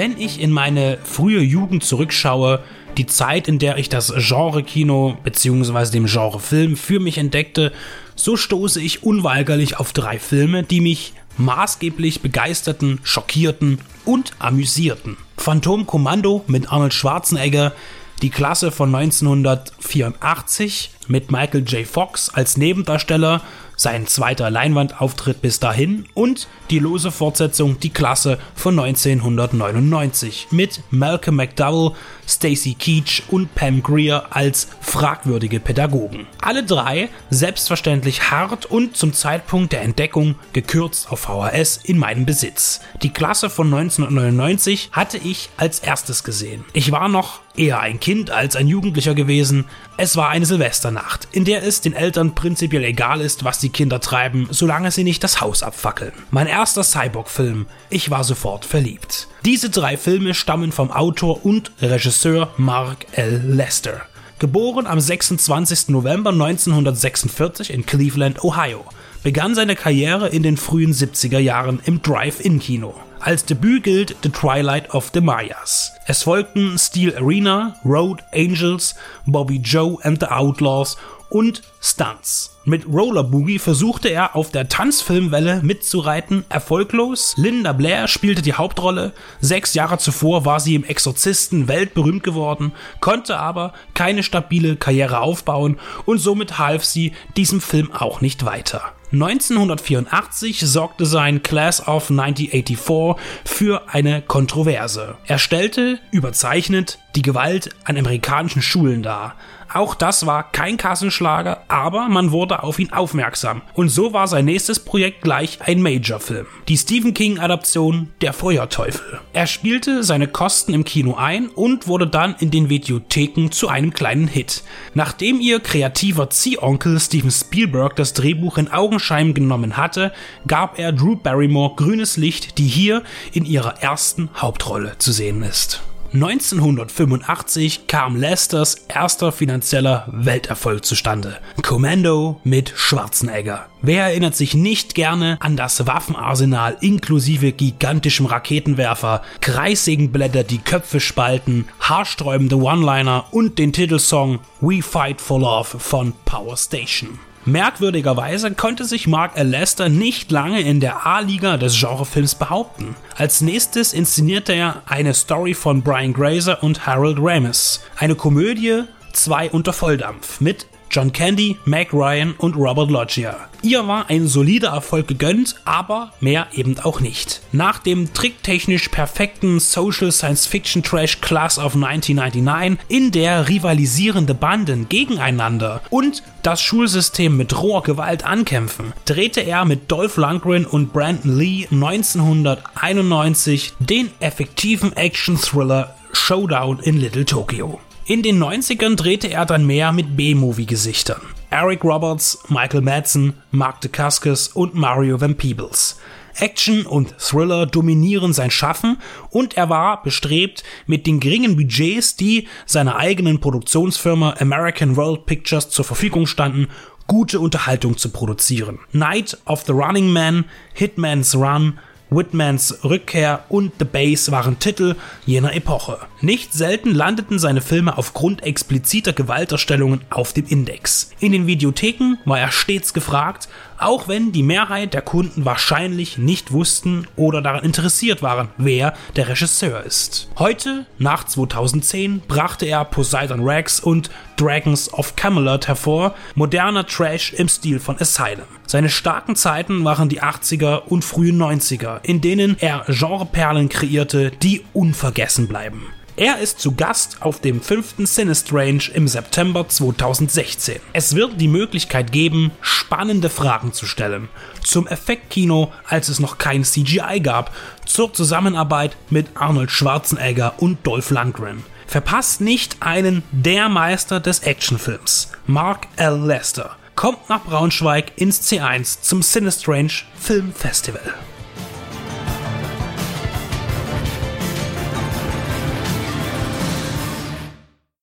Wenn ich in meine frühe Jugend zurückschaue, die Zeit, in der ich das Genre Kino bzw. dem Genre Film für mich entdeckte, so stoße ich unweigerlich auf drei Filme, die mich maßgeblich begeisterten, schockierten und amüsierten. Phantom Kommando mit Arnold Schwarzenegger, die Klasse von 1984 mit Michael J. Fox als Nebendarsteller sein zweiter Leinwandauftritt bis dahin und die lose Fortsetzung Die Klasse von 1999 mit Malcolm McDowell, Stacy Keach und Pam Greer als fragwürdige Pädagogen. Alle drei selbstverständlich hart und zum Zeitpunkt der Entdeckung gekürzt auf VHS in meinem Besitz. Die Klasse von 1999 hatte ich als erstes gesehen. Ich war noch eher ein Kind als ein Jugendlicher gewesen. Es war eine Silvesternacht, in der es den Eltern prinzipiell egal ist, was die Kinder treiben, solange sie nicht das Haus abfackeln. Mein erster Cyborg-Film. Ich war sofort verliebt. Diese drei Filme stammen vom Autor und Regisseur Mark L. Lester. Geboren am 26. November 1946 in Cleveland, Ohio, begann seine Karriere in den frühen 70er Jahren im Drive-In-Kino. Als Debüt gilt The Twilight of the Mayas. Es folgten Steel Arena, Road Angels, Bobby Joe and the Outlaws und Stunts. Mit Roller Boogie versuchte er auf der Tanzfilmwelle mitzureiten, erfolglos. Linda Blair spielte die Hauptrolle. Sechs Jahre zuvor war sie im Exorzisten weltberühmt geworden, konnte aber keine stabile Karriere aufbauen und somit half sie diesem Film auch nicht weiter. 1984 sorgte sein Class of 1984 für eine Kontroverse. Er stellte, überzeichnet, die Gewalt an amerikanischen Schulen dar. Auch das war kein Kassenschlager, aber man wurde auf ihn aufmerksam. Und so war sein nächstes Projekt gleich ein Major-Film. Die Stephen King-Adaption Der Feuerteufel. Er spielte seine Kosten im Kino ein und wurde dann in den Videotheken zu einem kleinen Hit. Nachdem ihr kreativer Ziehonkel Steven Spielberg das Drehbuch in Augenschein genommen hatte, gab er Drew Barrymore grünes Licht, die hier in ihrer ersten Hauptrolle zu sehen ist. 1985 kam Lesters erster finanzieller Welterfolg zustande. Commando mit Schwarzenegger. Wer erinnert sich nicht gerne an das Waffenarsenal inklusive gigantischem Raketenwerfer, Kreissägenblätter, die Köpfe spalten, haarsträubende One-Liner und den Titelsong We Fight for Love von Power Station. Merkwürdigerweise konnte sich Mark L. Lester nicht lange in der A-Liga des Genrefilms behaupten. Als nächstes inszenierte er eine Story von Brian Grazer und Harold Ramis, eine Komödie, zwei unter Volldampf mit John Candy, Meg Ryan und Robert Loggia. Ihr war ein solider Erfolg gegönnt, aber mehr eben auch nicht. Nach dem tricktechnisch perfekten Social Science Fiction Trash Class of 1999, in der rivalisierende Banden gegeneinander und das Schulsystem mit roher Gewalt ankämpfen, drehte er mit Dolph Lundgren und Brandon Lee 1991 den effektiven Action-Thriller Showdown in Little Tokyo. In den 90ern drehte er dann mehr mit B-Movie-Gesichtern. Eric Roberts, Michael Madsen, Mark Dacascos und Mario Van Peebles. Action und Thriller dominieren sein Schaffen und er war bestrebt, mit den geringen Budgets, die seiner eigenen Produktionsfirma American World Pictures zur Verfügung standen, gute Unterhaltung zu produzieren. Night of the Running Man, Hitman's Run, Whitmans Rückkehr und The Base waren Titel jener Epoche. Nicht selten landeten seine Filme aufgrund expliziter Gewalterstellungen auf dem Index. In den Videotheken war er stets gefragt, auch wenn die Mehrheit der Kunden wahrscheinlich nicht wussten oder daran interessiert waren, wer der Regisseur ist. Heute, nach 2010, brachte er Poseidon Rex und Dragons of Camelot hervor, moderner Trash im Stil von Asylum. Seine starken Zeiten waren die 80er und frühen 90er, in denen er Genreperlen kreierte, die unvergessen bleiben. Er ist zu Gast auf dem fünften Sinistrange im September 2016. Es wird die Möglichkeit geben, spannende Fragen zu stellen. Zum Effektkino, als es noch kein CGI gab, zur Zusammenarbeit mit Arnold Schwarzenegger und Dolph Lundgren. Verpasst nicht einen der Meister des Actionfilms, Mark L. Lester. Kommt nach Braunschweig ins C1 zum Sinistrange Film Festival.